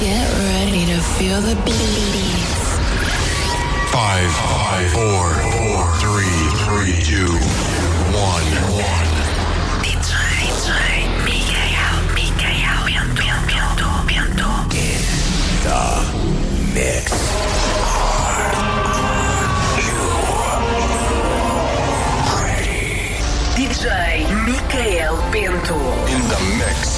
Get ready to feel the beats. Five, five, four, four, three, three, two, one, one. In the mix. DJ Michael Bento. In the mix.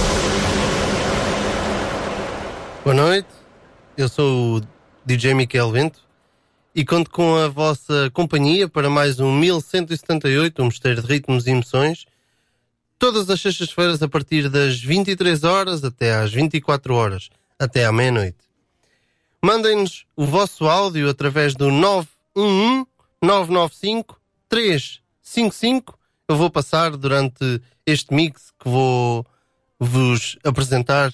Boa noite, eu sou o DJ Miquel Vento e conto com a vossa companhia para mais um 1178, um mosteiro de ritmos e emoções, todas as sextas-feiras a partir das 23 horas até às 24 horas, até à meia-noite. Mandem-nos o vosso áudio através do 911 995 355. Eu vou passar durante este mix que vou vos apresentar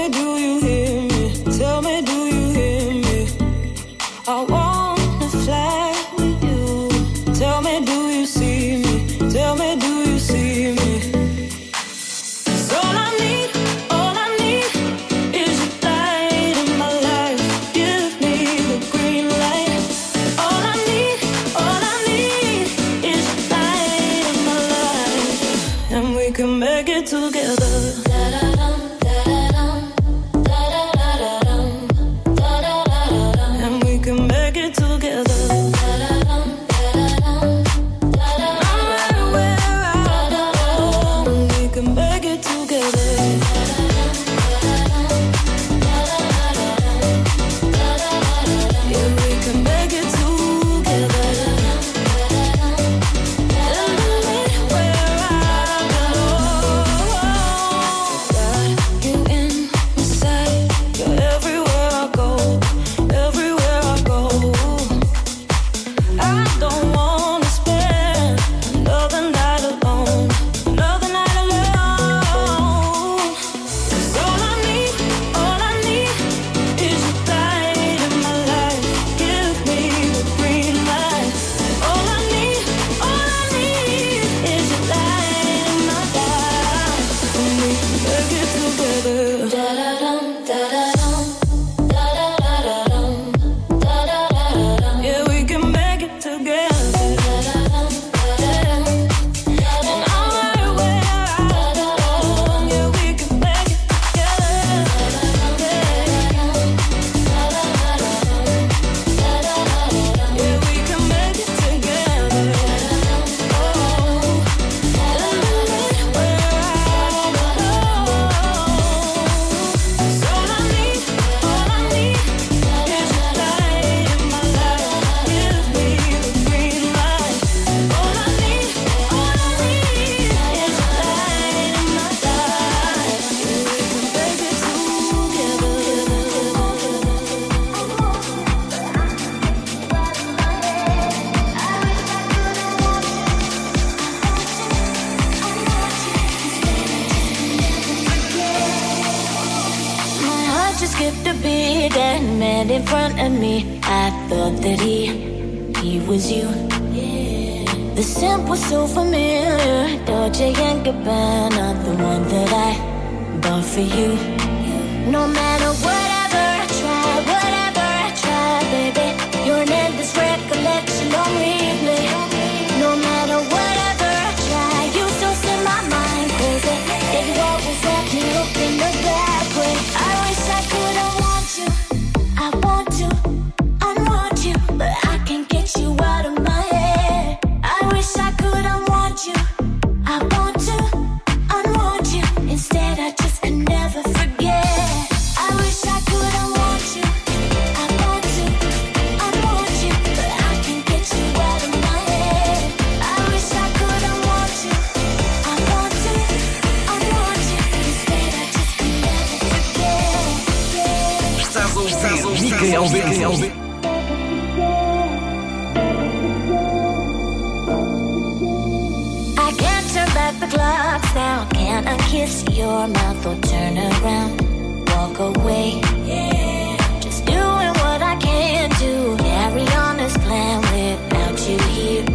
But the clock's down. Can I kiss your mouth or turn around? Walk away. Yeah. Just doing what I can to carry on this plan without you here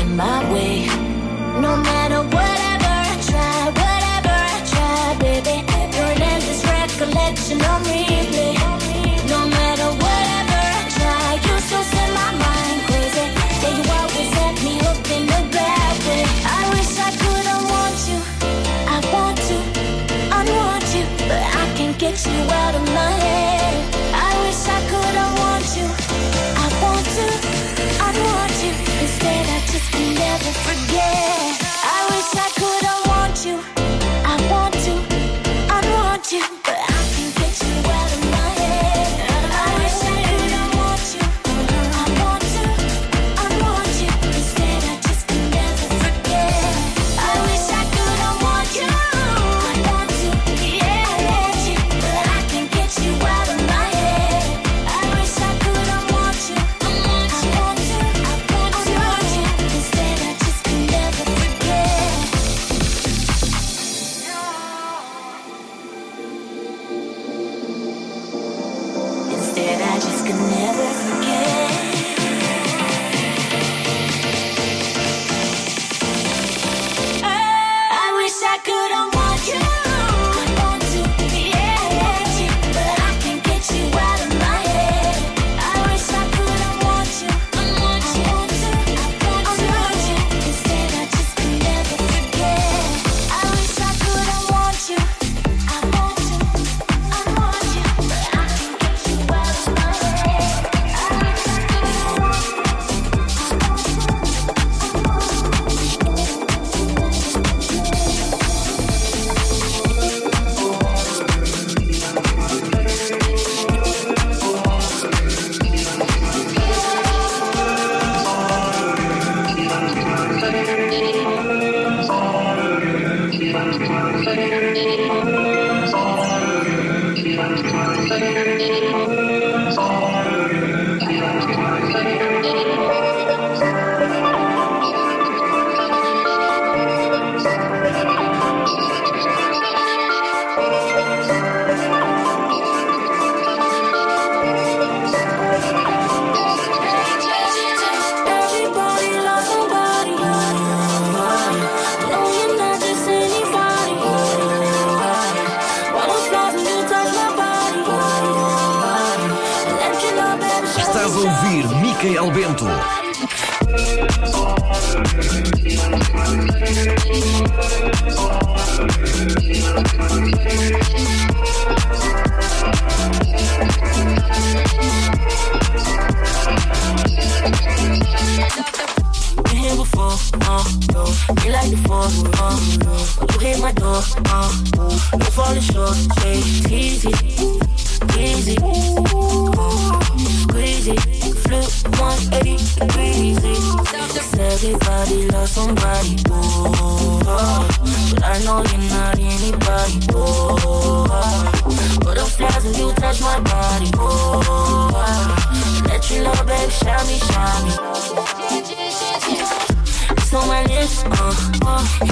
in my way. No matter.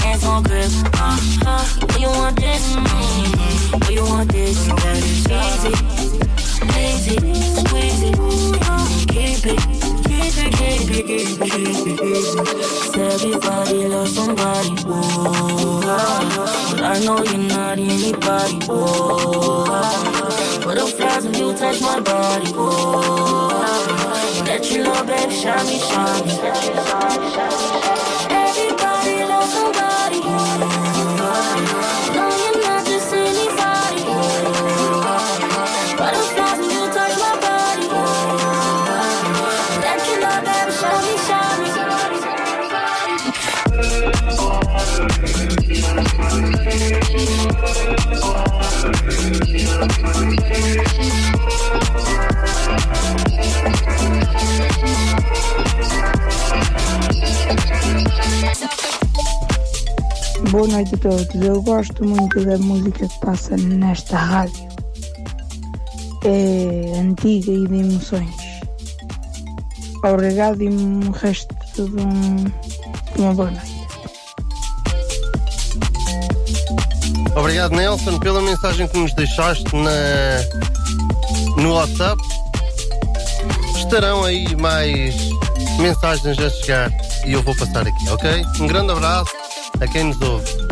hands on grip. Uh, uh, do you want this? Mm-hmm. Do you want this? That is easy, easy, squeezy. Keep it, keep it, keep it, keep it, keep it, keep. Everybody loves somebody, whoa. But I know you're not anybody, whoa. Butterflies when you touch my body, oh. That you love, baby, shine me, shine me. Boa noite a todos. Eu gosto muito da música que passa nesta rádio. É antiga e de emoções. Obrigado e um resto de, um, uma boa noite. Obrigado, Nelson, pela mensagem que nos deixaste na, no WhatsApp. Estarão aí mais mensagens a chegar e eu vou passar aqui, ok? Um grande abraço a quem nos ouve.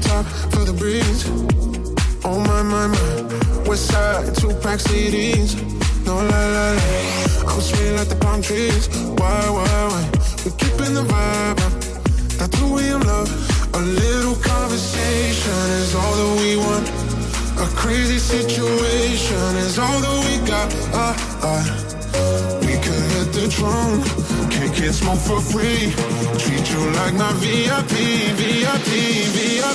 Drop top for the breeze. Oh my, my, my. West side, two pack CDs. No lie, lie, lie. I'm sweet like the palm trees. Why, why, why? We keeping the vibe up. That's we in love. A little conversation is all that we want. A crazy situation is all that we got. Ah, ah. We could hit the drum. Can't get smoke for free. Treat you like my VIP, VIP, VIP.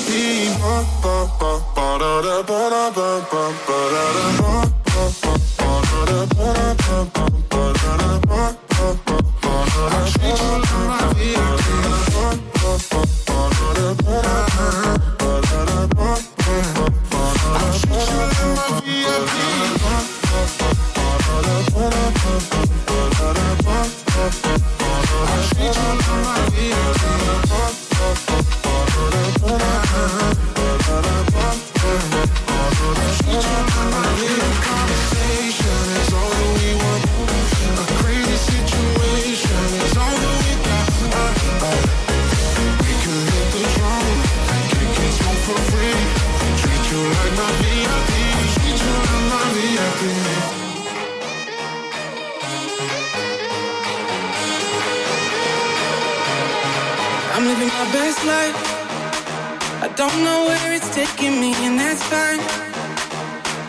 Don't know where it's taking me, and that's fine.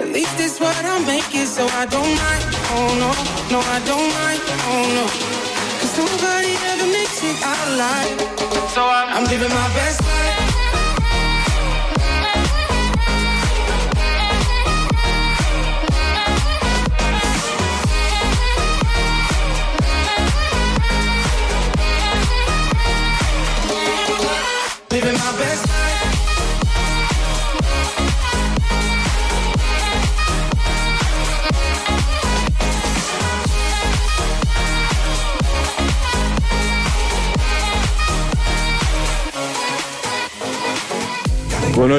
At least it's what I'm making, so I don't mind. Oh no, no, I don't mind. Oh no. Cause nobody ever makes it out alive. So I'm, I'm living my best life.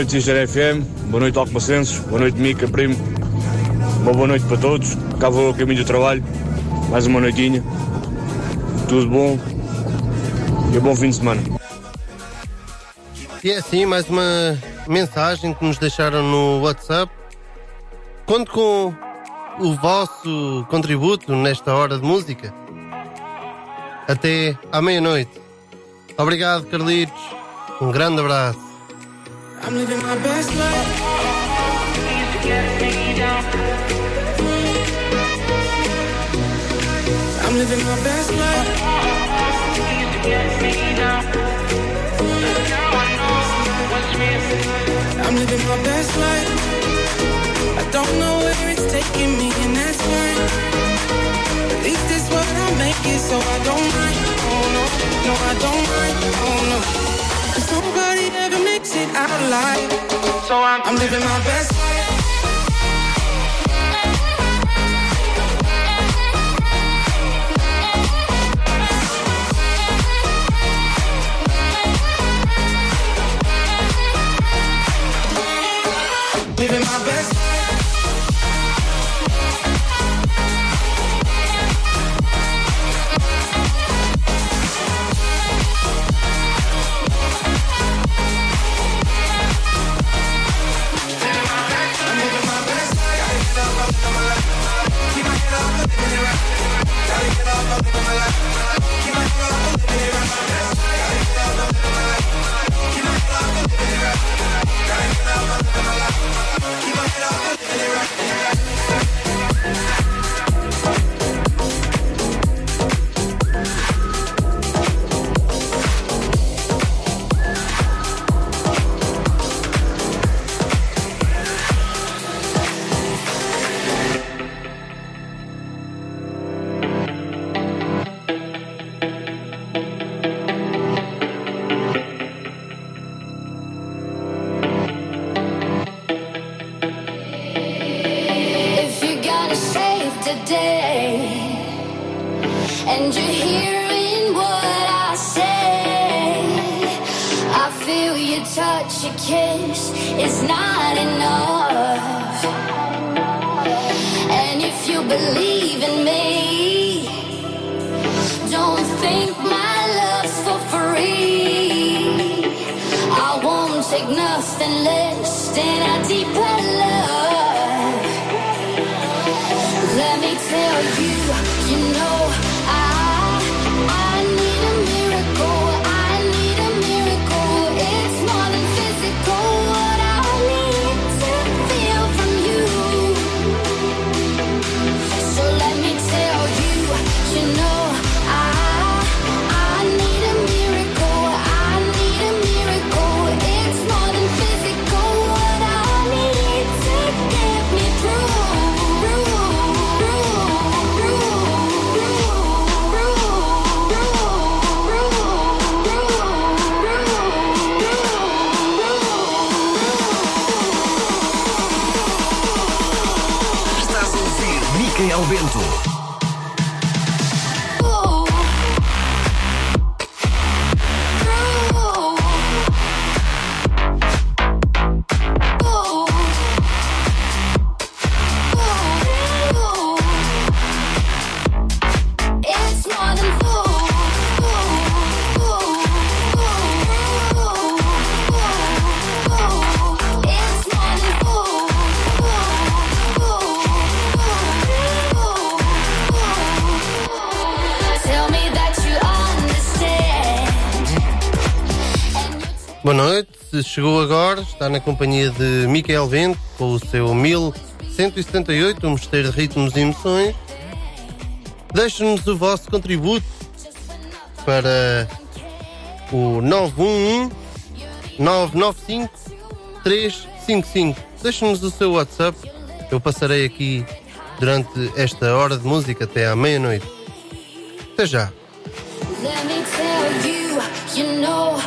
Noite, Sister FM. Boa noite, Alcomacenses. Boa noite, Mica, primo. Uma boa noite para todos. Vou ao caminho do trabalho. Mais uma noitinha. Tudo bom. E um bom fim de semana. E é assim, mais uma mensagem que nos deixaram no WhatsApp. Conto com o vosso contributo nesta hora de música. Até à meia-noite. Obrigado, Carlitos. Um grande abraço. I'm living my best life. I'm living my best life. I'm living my best life. I don't know where it's taking me, and that's fine. At least it's what I make it, so I don't mind. Oh no, no, I don't mind. Oh no. Cause nobody ever it out alive. So I'm, I'm living my best life. Está na companhia de Micael Vento com o seu 1178, um mosteiro de ritmos e emoções. Deixe-nos o vosso contributo para o 911 995 355. Deixe-nos o seu WhatsApp. Eu passarei aqui durante esta hora de música até à meia-noite. Até já. Let me tell you, you know,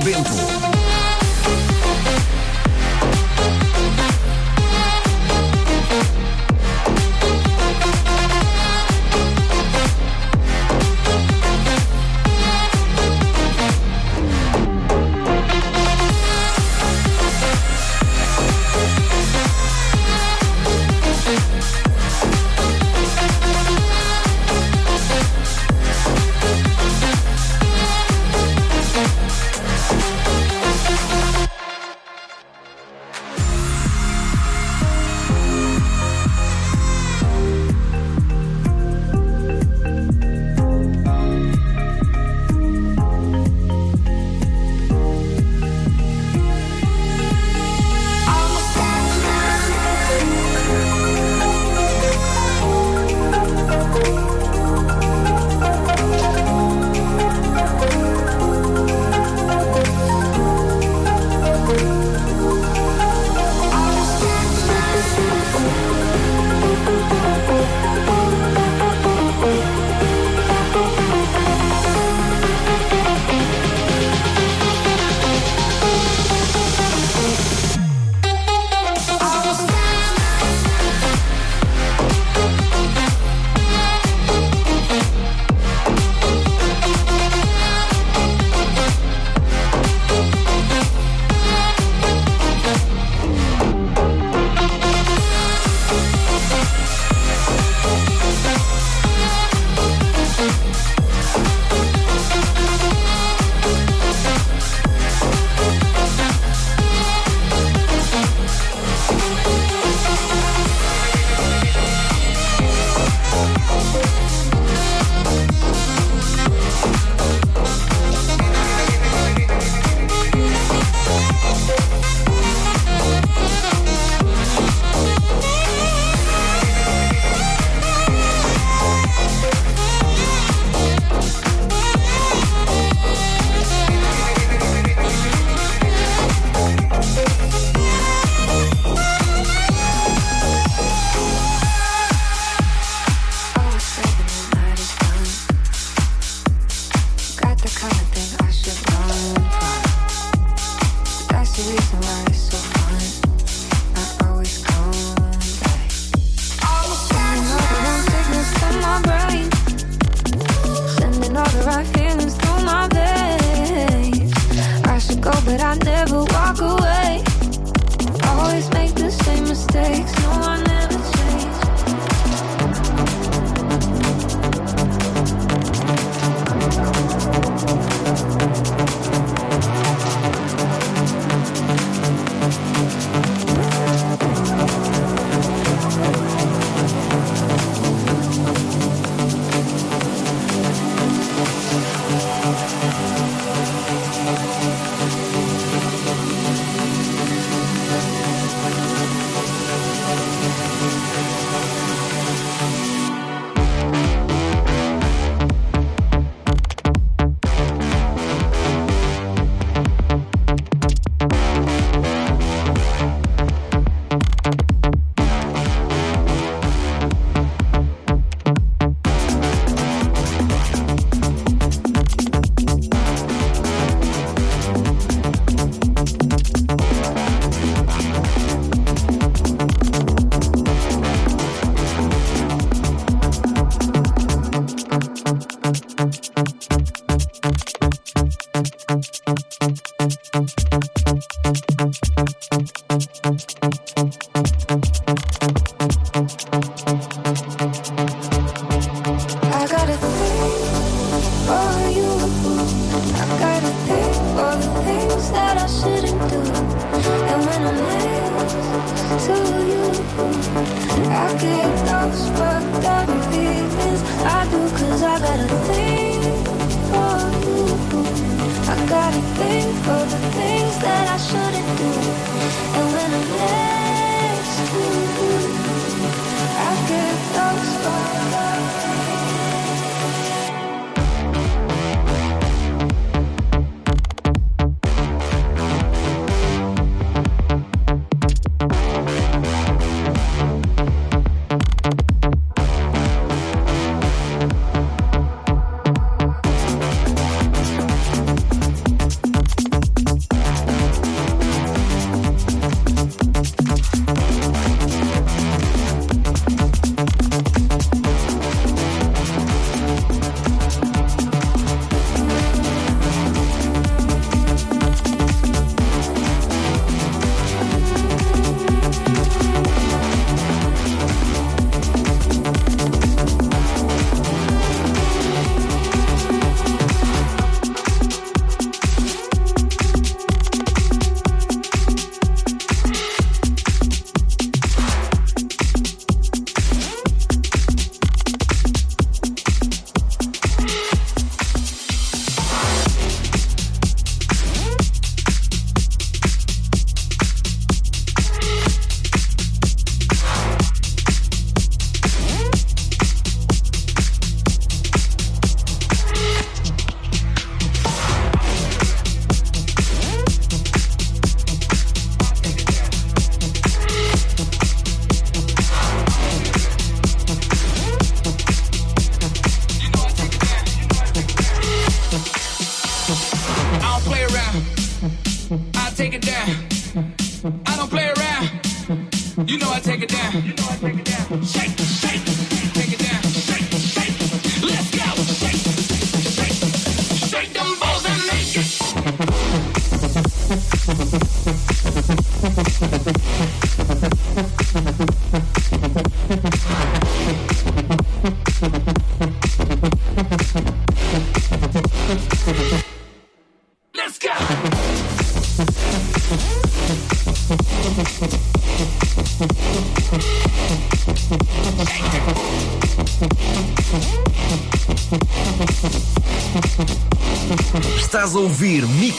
Bento.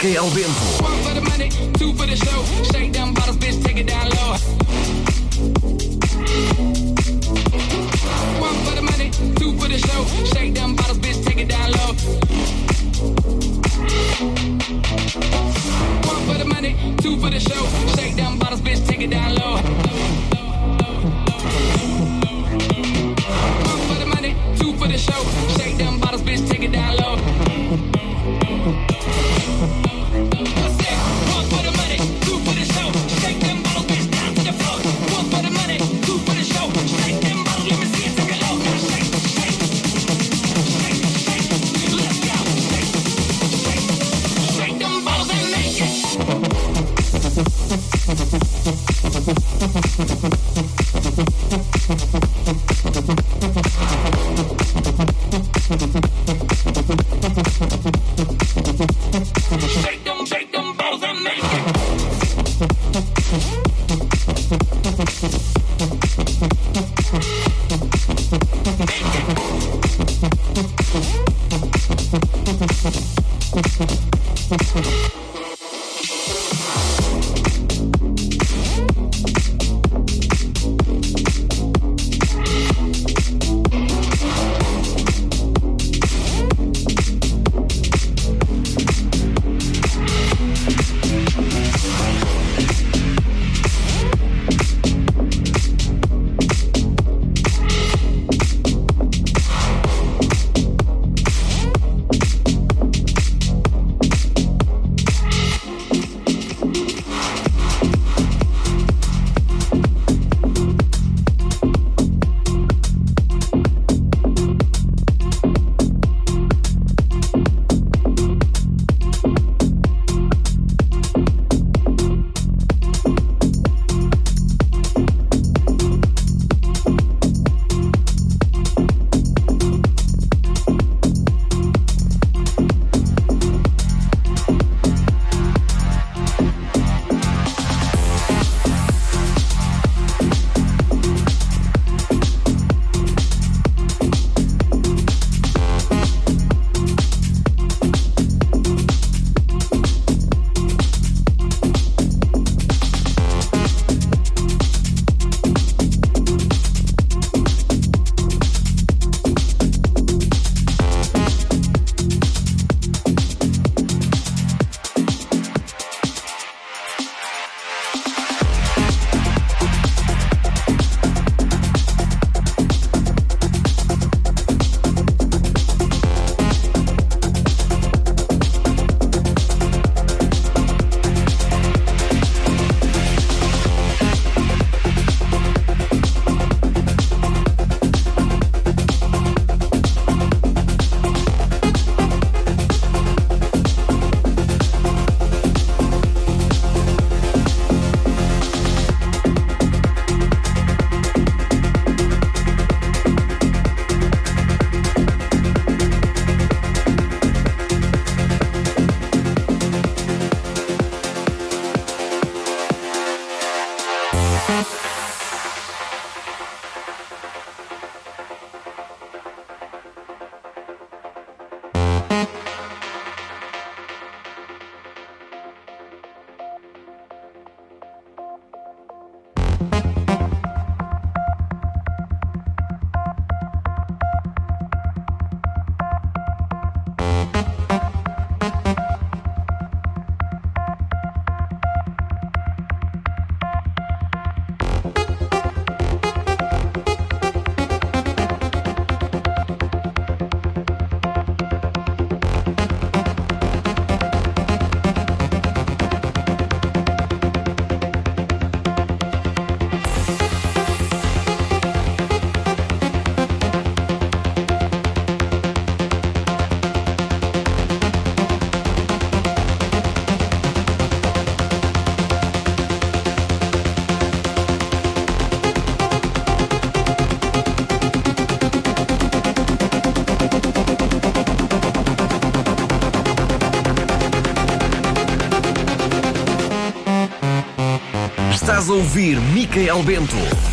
Micael Bento. Ouvir Micael Bento.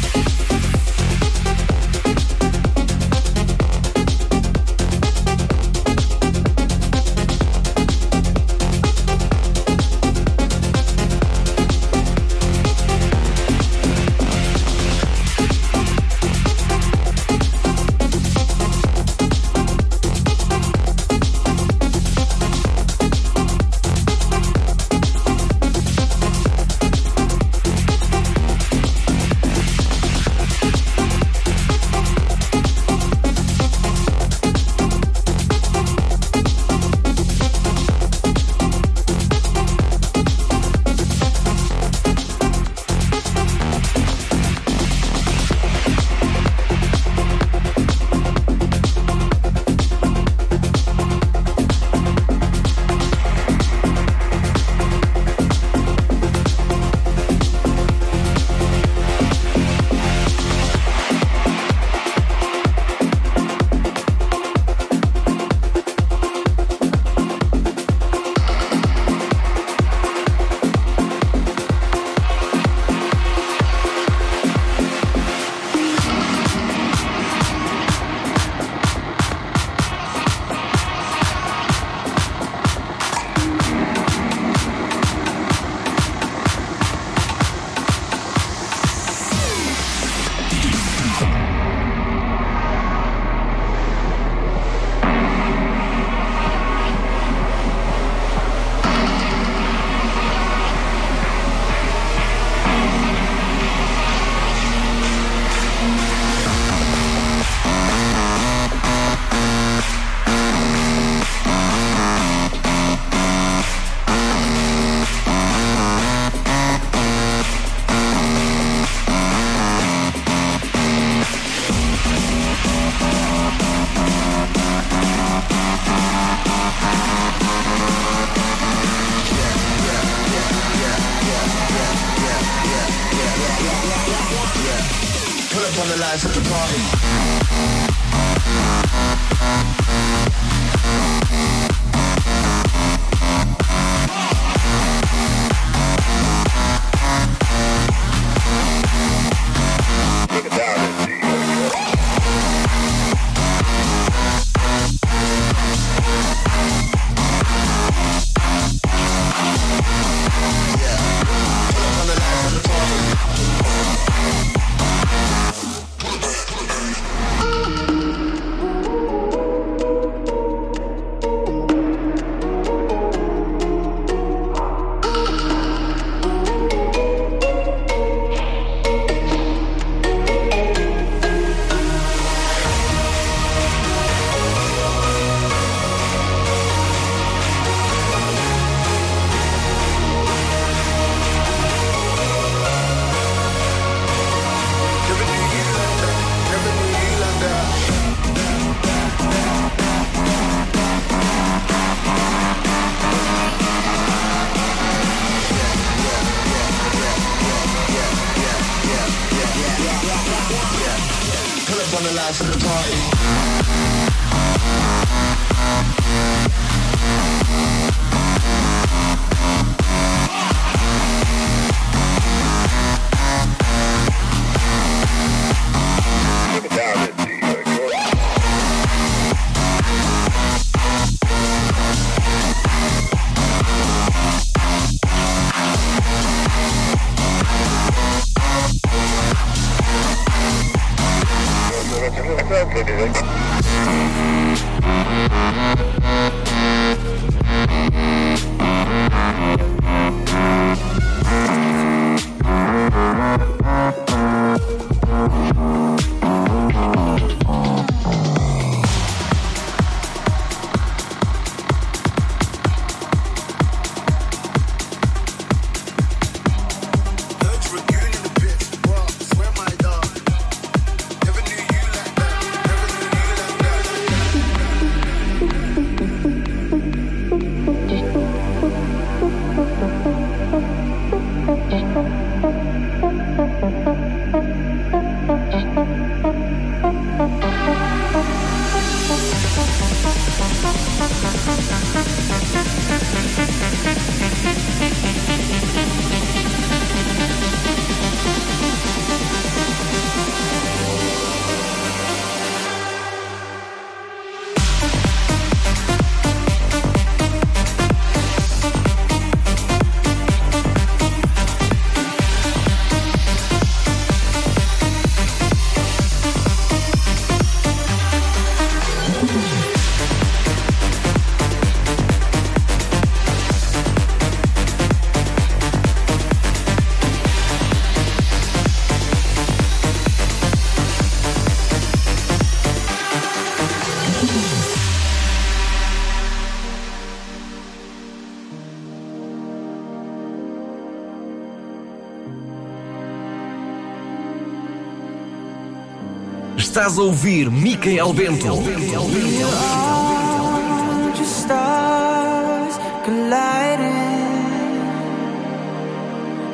Estás a ouvir Micael Bento.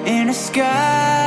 In a sky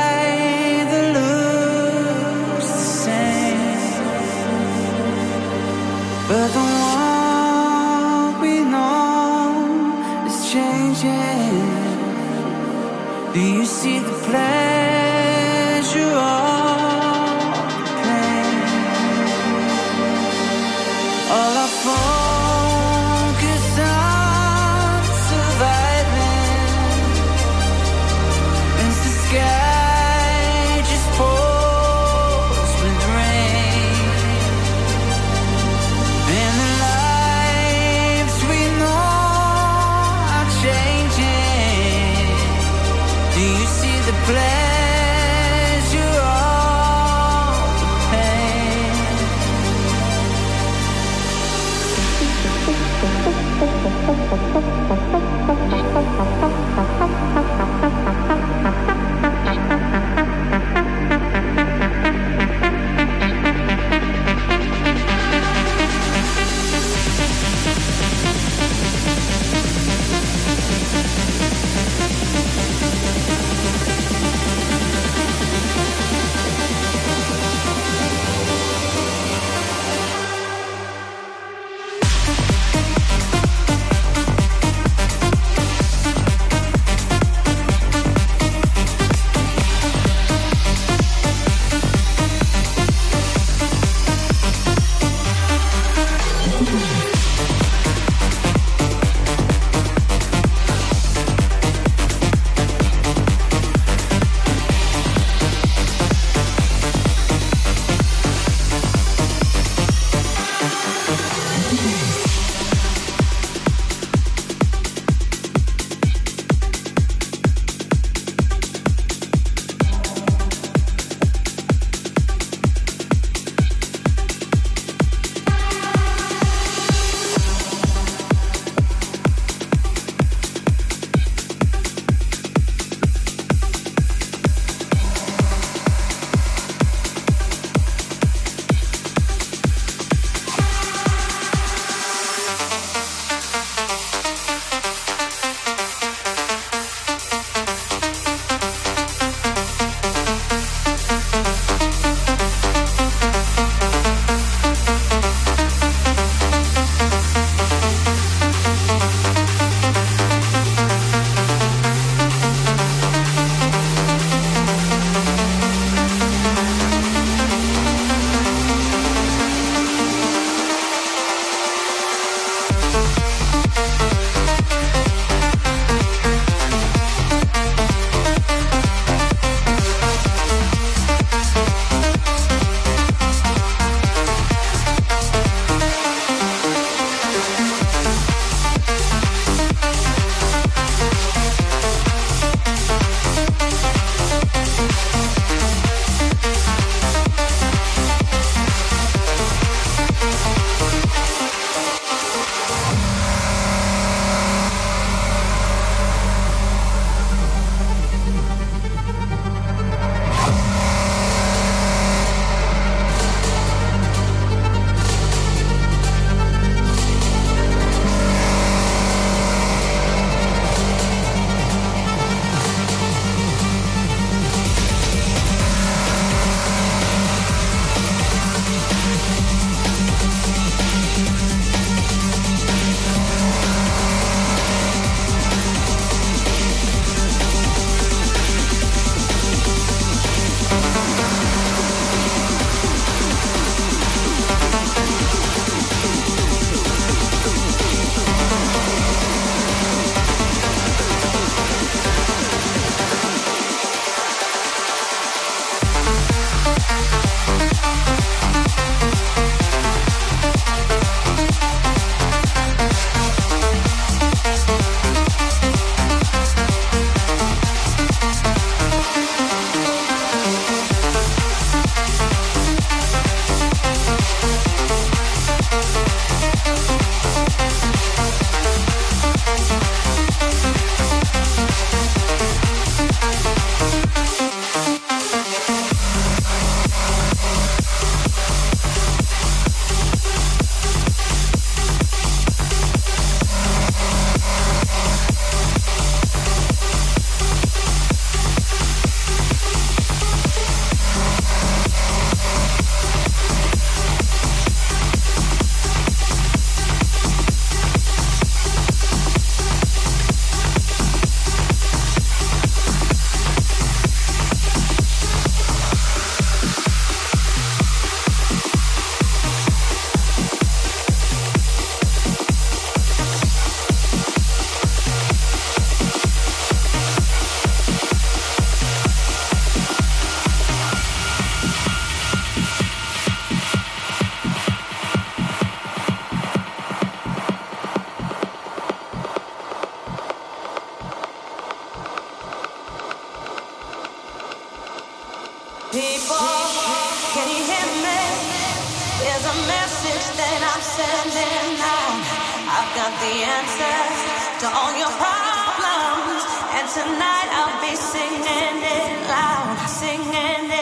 a message that I'm sending out. I've got the answers to all your problems. And tonight I'll be singing it loud, singing it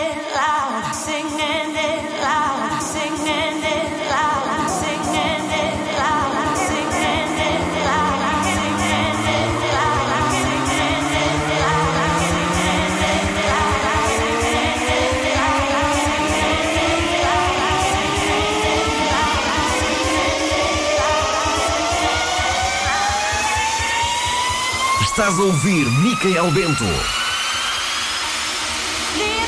Estás a ouvir Micael Bento. Leave.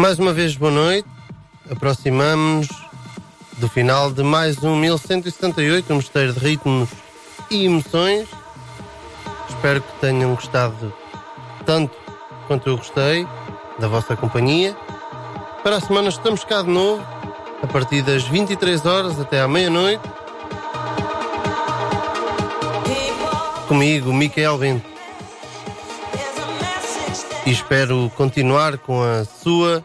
Mais uma vez, boa noite. Aproximamos do final de mais um 1178, um mistério de ritmos e emoções. Espero que tenham gostado tanto quanto eu gostei da vossa companhia. Para a semana estamos cá de novo, a partir das 23 horas até à meia-noite. Comigo, Micael Bento. E espero continuar com a sua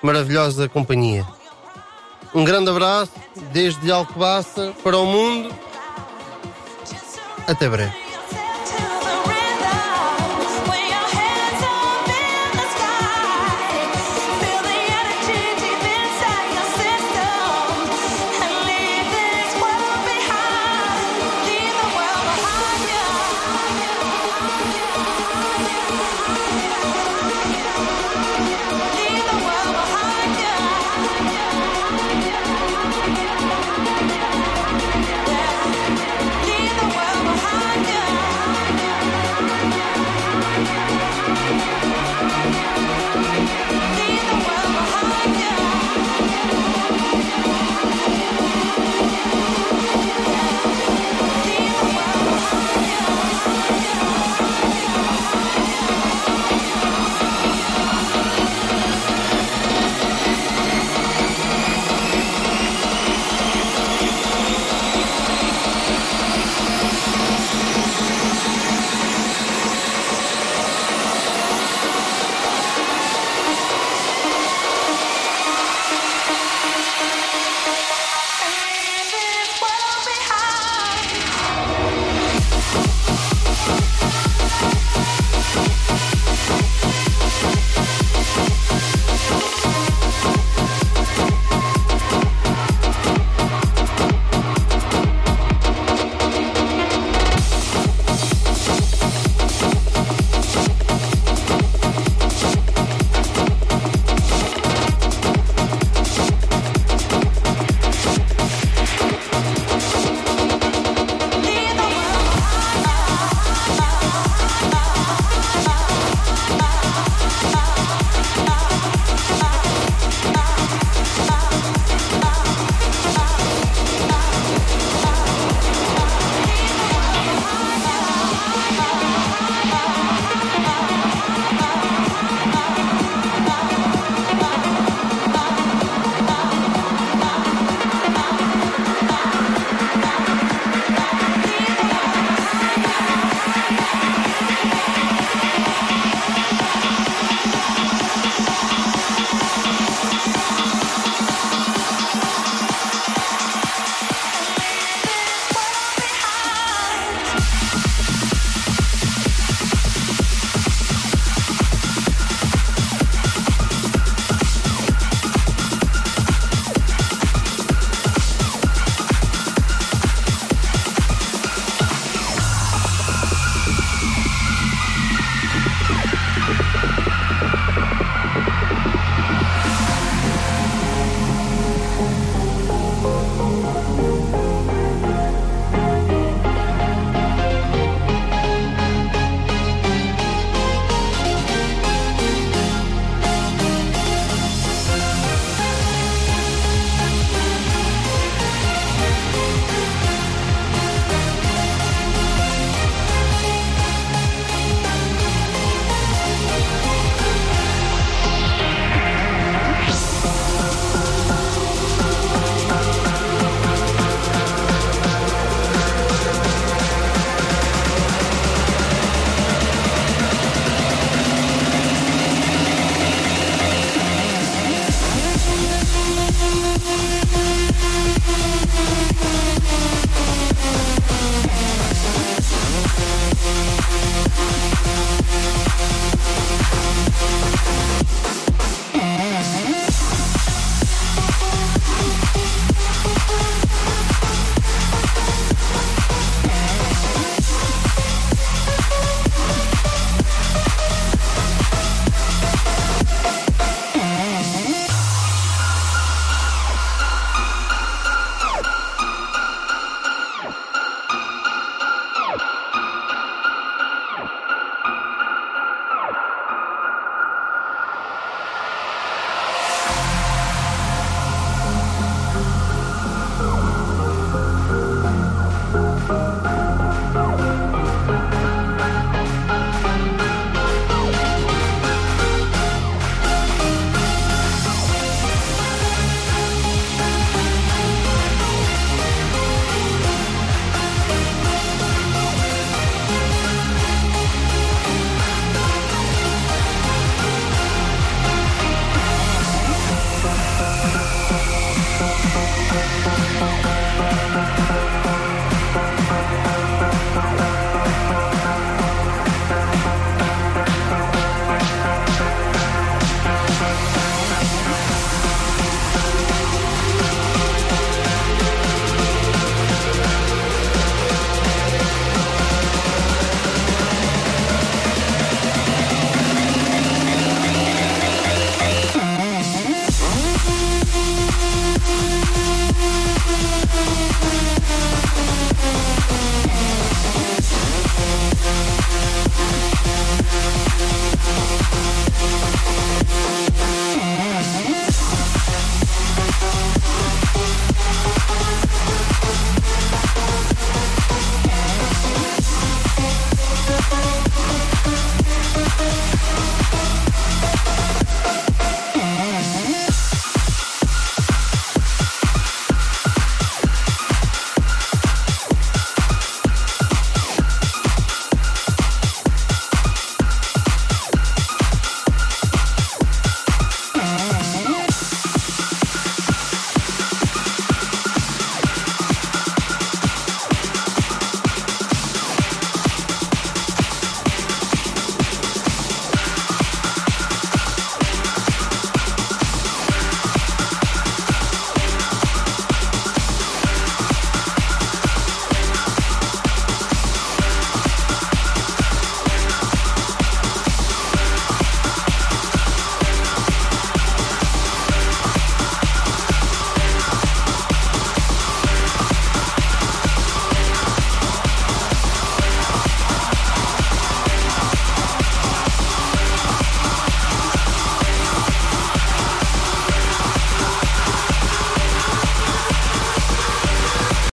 maravilhosa companhia. Um grande abraço desde Alcobaça para o mundo. Até breve.